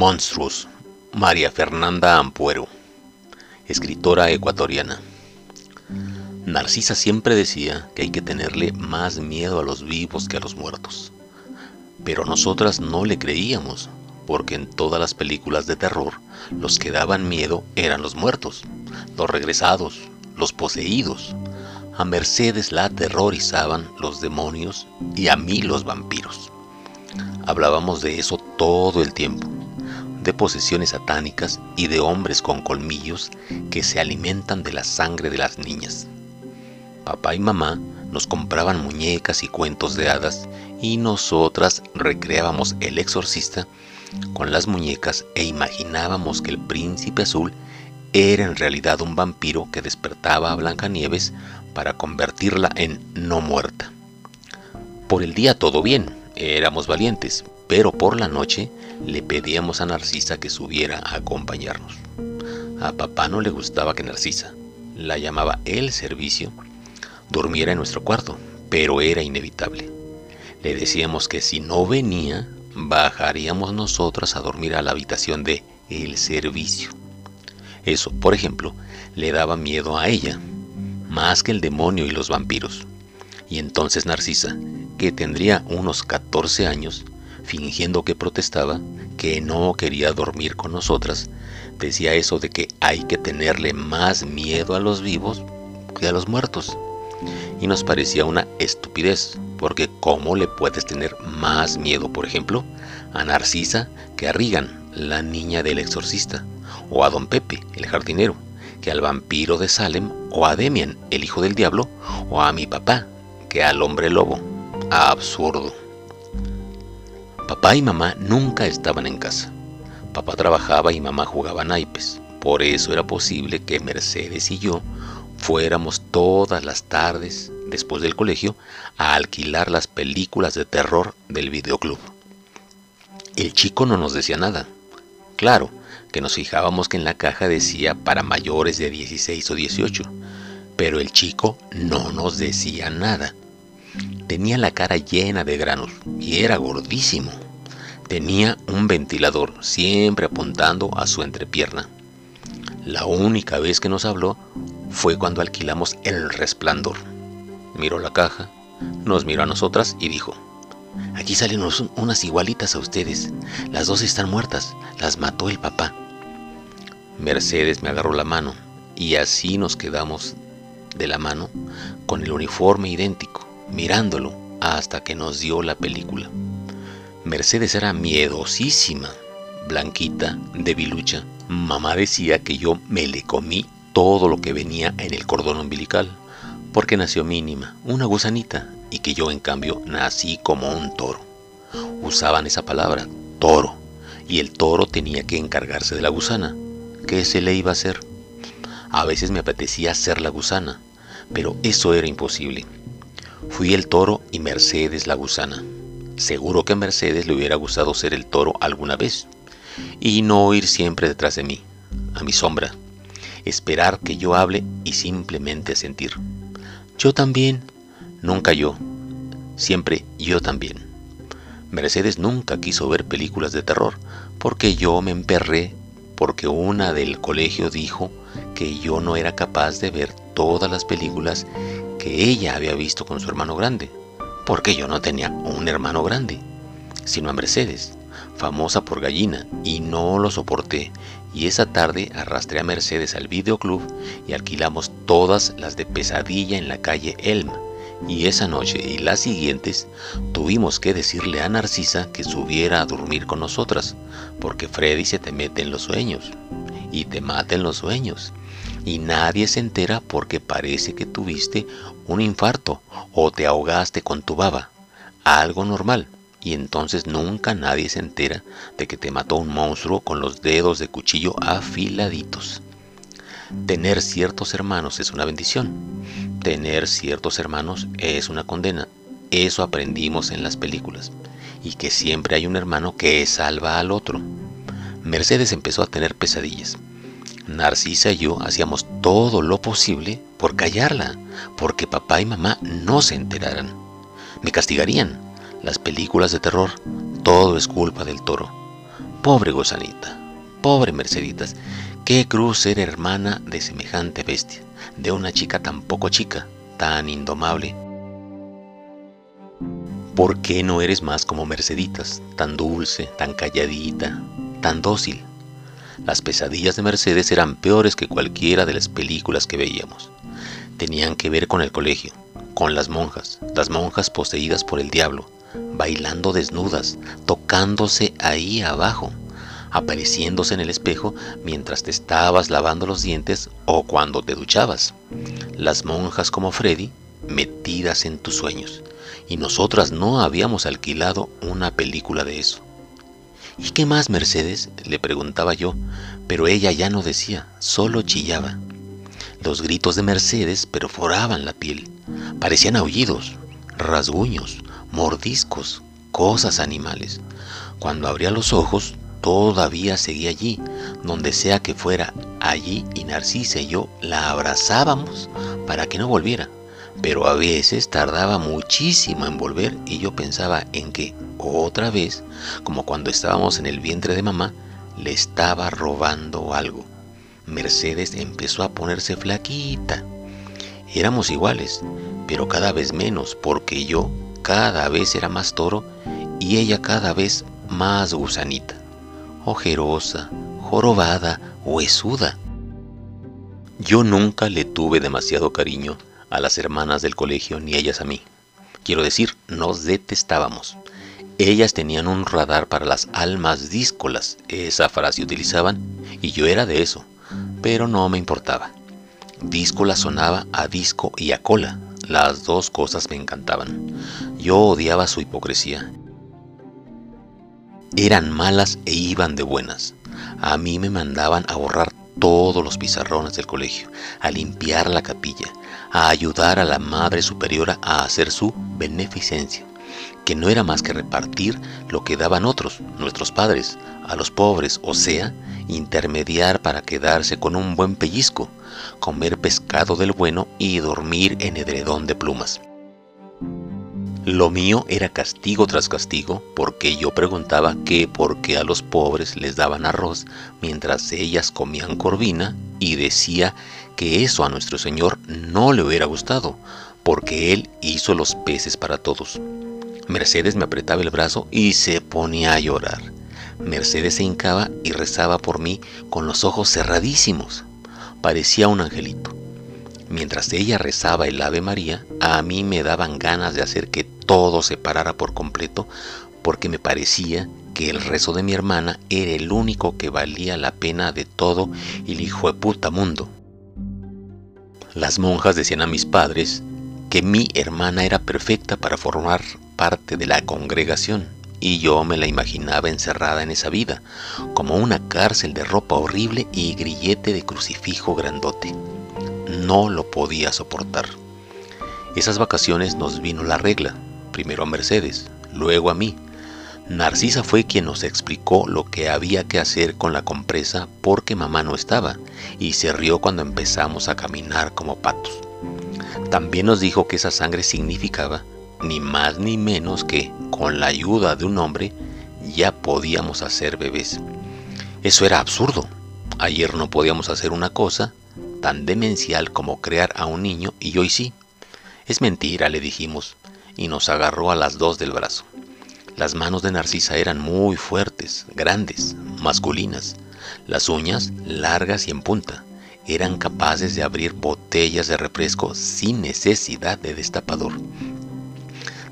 Monstruos, María Fernanda Ampuero, escritora ecuatoriana. Narcisa siempre decía que hay que tenerle más miedo a los vivos que a los muertos. Pero nosotras no le creíamos, porque en todas las películas de terror los que daban miedo eran los muertos, los regresados, los poseídos. A Mercedes la aterrorizaban los demonios y a mí los vampiros. Hablábamos de eso todo el tiempo de posesiones satánicas y de hombres con colmillos que se alimentan de la sangre de las niñas. Papá y mamá nos compraban muñecas y cuentos de hadas y nosotras recreábamos el exorcista con las muñecas e imaginábamos que el príncipe azul era en realidad un vampiro que despertaba a Blancanieves para convertirla en no muerta. Por el día todo bien, éramos valientes, pero por la noche le pedíamos a Narcisa que subiera a acompañarnos. A papá no le gustaba que Narcisa, la llamaba el servicio, durmiera en nuestro cuarto, pero era inevitable. Le decíamos que si no venía, bajaríamos nosotras a dormir a la habitación de el servicio. Eso, por ejemplo, le daba miedo a ella, más que el demonio y los vampiros. Y entonces Narcisa, que tendría unos 14 años, fingiendo que protestaba, que no quería dormir con nosotras, decía eso de que hay que tenerle más miedo a los vivos que a los muertos. Y nos parecía una estupidez, porque ¿cómo le puedes tener más miedo, por ejemplo, a Narcisa que a Regan, la niña del exorcista, o a Don Pepe, el jardinero, que al vampiro de Salem, o a Demian, el hijo del diablo, o a mi papá, que al hombre lobo? Absurdo. Papá y mamá nunca estaban en casa. Papá trabajaba y mamá jugaba naipes. Por eso era posible que Mercedes y yo fuéramos todas las tardes, después del colegio, a alquilar las películas de terror del videoclub. El chico no nos decía nada. Claro, que nos fijábamos que en la caja decía para mayores de 16 o 18, pero el chico no nos decía nada. Tenía la cara llena de granos y era gordísimo. Tenía un ventilador siempre apuntando a su entrepierna. La única vez que nos habló fue cuando alquilamos El Resplandor. Miró la caja, nos miró a nosotras y dijo, Aquí salen unas igualitas a ustedes. Las dos están muertas. Las mató el papá. Mercedes me agarró la mano y así nos quedamos de la mano con el uniforme idéntico mirándolo hasta que nos dio la película. Mercedes era miedosísima, blanquita, debilucha. Mamá decía que yo me le comí todo lo que venía en el cordón umbilical, porque nació mínima, una gusanita, y que yo en cambio nací como un toro. Usaban esa palabra, toro, y el toro tenía que encargarse de la gusana. ¿Qué se le iba a hacer? A veces me apetecía ser la gusana, pero eso era imposible. Fui el toro y Mercedes la gusana. Seguro que a Mercedes le hubiera gustado ser el toro alguna vez y no ir siempre detrás de mí, a mi sombra, esperar que yo hable y simplemente sentir. Yo también, nunca yo, siempre yo también. Mercedes nunca quiso ver películas de terror porque yo me emperré porque una del colegio dijo que yo no era capaz de ver todas las películas que ella había visto con su hermano grande, porque yo no tenía un hermano grande, sino a Mercedes, famosa por gallina, y no lo soporté, y esa tarde arrastré a Mercedes al videoclub y alquilamos todas las de pesadilla en la calle Elm, y esa noche y las siguientes tuvimos que decirle a Narcisa que subiera a dormir con nosotras, porque Freddy se te mete en los sueños, y te mata en los sueños, y nadie se entera porque parece que tuviste un infarto o te ahogaste con tu baba, algo normal, y entonces nunca nadie se entera de que te mató un monstruo con los dedos de cuchillo afiladitos. Tener ciertos hermanos es una bendición, tener ciertos hermanos es una condena, eso aprendimos en las películas, y que siempre hay un hermano que salva al otro. Mercedes empezó a tener pesadillas, Narcisa y yo hacíamos todo lo posible por callarla, porque papá y mamá no se enteraran. Me castigarían. Las películas de terror, todo es culpa del toro. Pobre gozanita, pobre Merceditas, qué cruz ser hermana de semejante bestia, de una chica tan poco chica, tan indomable. ¿Por qué no eres más como Merceditas, tan dulce, tan calladita, tan dócil? Las pesadillas de Mercedes eran peores que cualquiera de las películas que veíamos. Tenían que ver con el colegio, con las monjas, las monjas poseídas por el diablo, bailando desnudas, tocándose ahí abajo, apareciéndose en el espejo mientras te estabas lavando los dientes o cuando te duchabas. Las monjas como Freddy, metidas en tus sueños. Y nosotras no habíamos alquilado una película de eso. ¿Y qué más, Mercedes? le preguntaba yo, pero ella ya no decía, solo chillaba. Los gritos de Mercedes perforaban la piel, parecían aullidos, rasguños, mordiscos, cosas animales. Cuando abría los ojos, todavía seguía allí, donde sea que fuera, allí y Narcisa y yo la abrazábamos para que no volviera pero a veces tardaba muchísimo en volver y yo pensaba en que otra vez, como cuando estábamos en el vientre de mamá, le estaba robando algo. Mercedes empezó a ponerse flaquita. Éramos iguales, pero cada vez menos, porque yo cada vez era más toro y ella cada vez más gusanita, ojerosa, jorobada, huesuda. Yo nunca le tuve demasiado cariño a las hermanas del colegio ni ellas a mí. Quiero decir, nos detestábamos. Ellas tenían un radar para las almas díscolas, esa frase utilizaban, y yo era de eso, pero no me importaba. Díscola sonaba a disco y a cola, las dos cosas me encantaban. Yo odiaba su hipocresía. Eran malas e iban de buenas. A mí me mandaban a borrar todos los pizarrones del colegio, a limpiar la capilla, a ayudar a la Madre Superiora a hacer su beneficencia, que no era más que repartir lo que daban otros, nuestros padres, a los pobres, o sea, intermediar para quedarse con un buen pellizco, comer pescado del bueno y dormir en edredón de plumas. Lo mío era castigo tras castigo, porque yo preguntaba que por qué a los pobres les daban arroz mientras ellas comían corvina y decía que eso a nuestro Señor no le hubiera gustado, porque Él hizo los peces para todos. Mercedes me apretaba el brazo y se ponía a llorar. Mercedes se hincaba y rezaba por mí con los ojos cerradísimos. Parecía un angelito. Mientras ella rezaba el Ave María, a mí me daban ganas de hacer que todo se parara por completo, porque me parecía que el rezo de mi hermana era el único que valía la pena de todo el hijo de puta mundo. Las monjas decían a mis padres que mi hermana era perfecta para formar parte de la congregación, y yo me la imaginaba encerrada en esa vida, como una cárcel de ropa horrible y grillete de crucifijo grandote no lo podía soportar. Esas vacaciones nos vino la regla, primero a Mercedes, luego a mí. Narcisa fue quien nos explicó lo que había que hacer con la compresa porque mamá no estaba y se rió cuando empezamos a caminar como patos. También nos dijo que esa sangre significaba ni más ni menos que, con la ayuda de un hombre, ya podíamos hacer bebés. Eso era absurdo. Ayer no podíamos hacer una cosa tan demencial como crear a un niño y hoy sí. Es mentira, le dijimos, y nos agarró a las dos del brazo. Las manos de Narcisa eran muy fuertes, grandes, masculinas. Las uñas, largas y en punta, eran capaces de abrir botellas de refresco sin necesidad de destapador.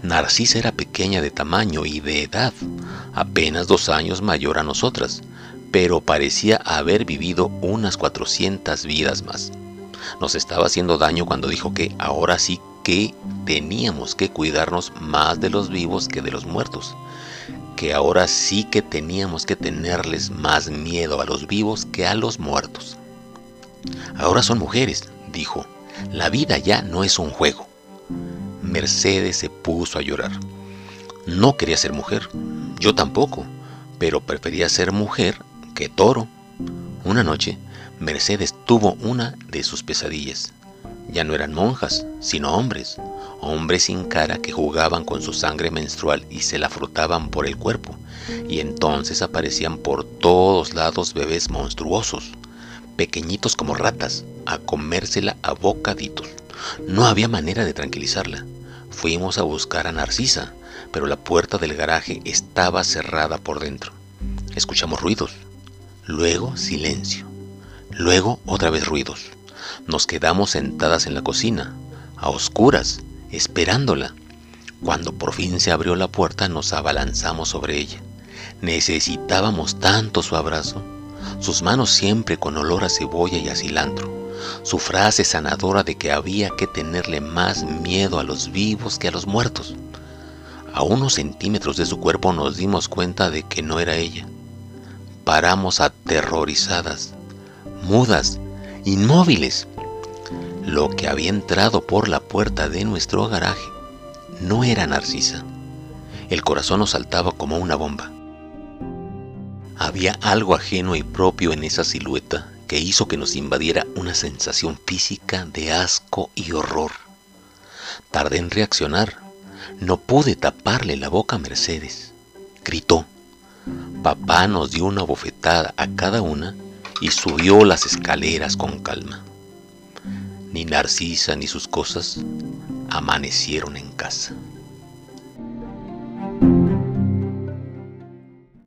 Narcisa era pequeña de tamaño y de edad, apenas dos años mayor a nosotras, pero parecía haber vivido unas 400 vidas más. Nos estaba haciendo daño cuando dijo que ahora sí que teníamos que cuidarnos más de los vivos que de los muertos, que ahora sí que teníamos que tenerles más miedo a los vivos que a los muertos. Ahora son mujeres, dijo, la vida ya no es un juego. Mercedes se puso a llorar. No quería ser mujer, yo tampoco, pero prefería ser mujer que toro. Una noche, Mercedes tuvo una de sus pesadillas. Ya no eran monjas, sino hombres, hombres sin cara que jugaban con su sangre menstrual y se la frotaban por el cuerpo, y entonces aparecían por todos lados bebés monstruosos, pequeñitos como ratas, a comérsela a bocaditos. No había manera de tranquilizarla. Fuimos a buscar a Narcisa, pero la puerta del garaje estaba cerrada por dentro. Escuchamos ruidos, luego silencio, luego otra vez ruidos. Nos quedamos sentadas en la cocina, a oscuras, esperándola. Cuando por fin se abrió la puerta nos abalanzamos sobre ella. Necesitábamos tanto su abrazo, sus manos siempre con olor a cebolla y a cilantro, su frase sanadora de que había que tenerle más miedo a los vivos que a los muertos. A unos centímetros de su cuerpo nos dimos cuenta de que no era ella. Paramos aterrorizadas, mudas, inmóviles. Lo que había entrado por la puerta de nuestro garaje no era Narcisa. El corazón nos saltaba como una bomba. Había algo ajeno y propio en esa silueta que hizo que nos invadiera una sensación física de asco y horror. Tardé en reaccionar. No pude taparle la boca a Mercedes. Gritó. Papá nos dio una bofetada a cada una y subió las escaleras con calma. Ni Narcisa ni sus cosas amanecieron en casa.